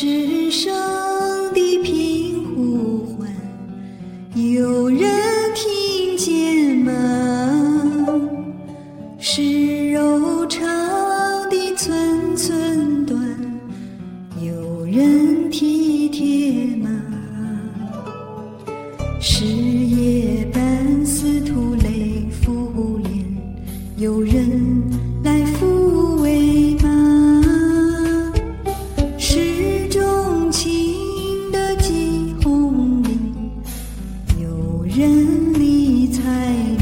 世上的平呼唤，有人听见吗？是柔肠的寸寸断，有人体贴吗？是夜半似土泪浮莲，有人来抚人理睬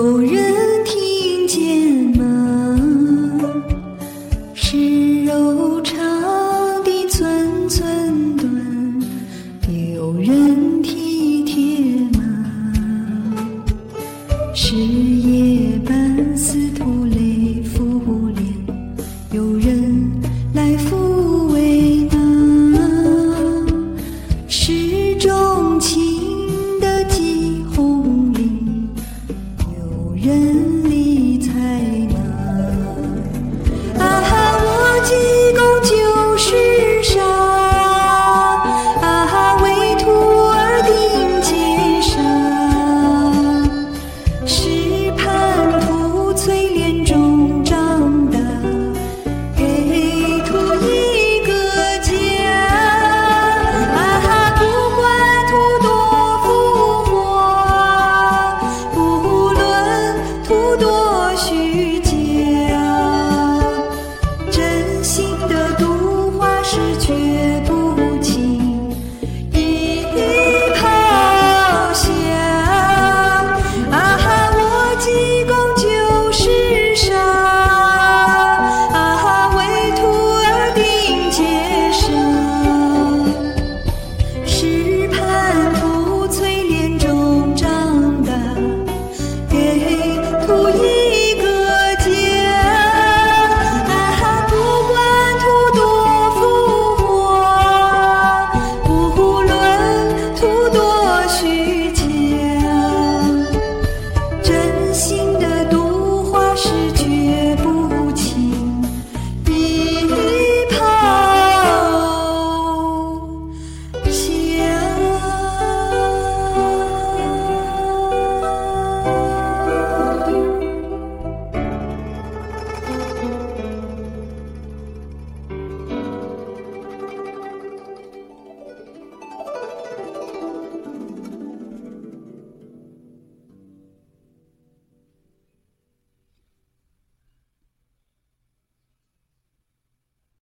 有人听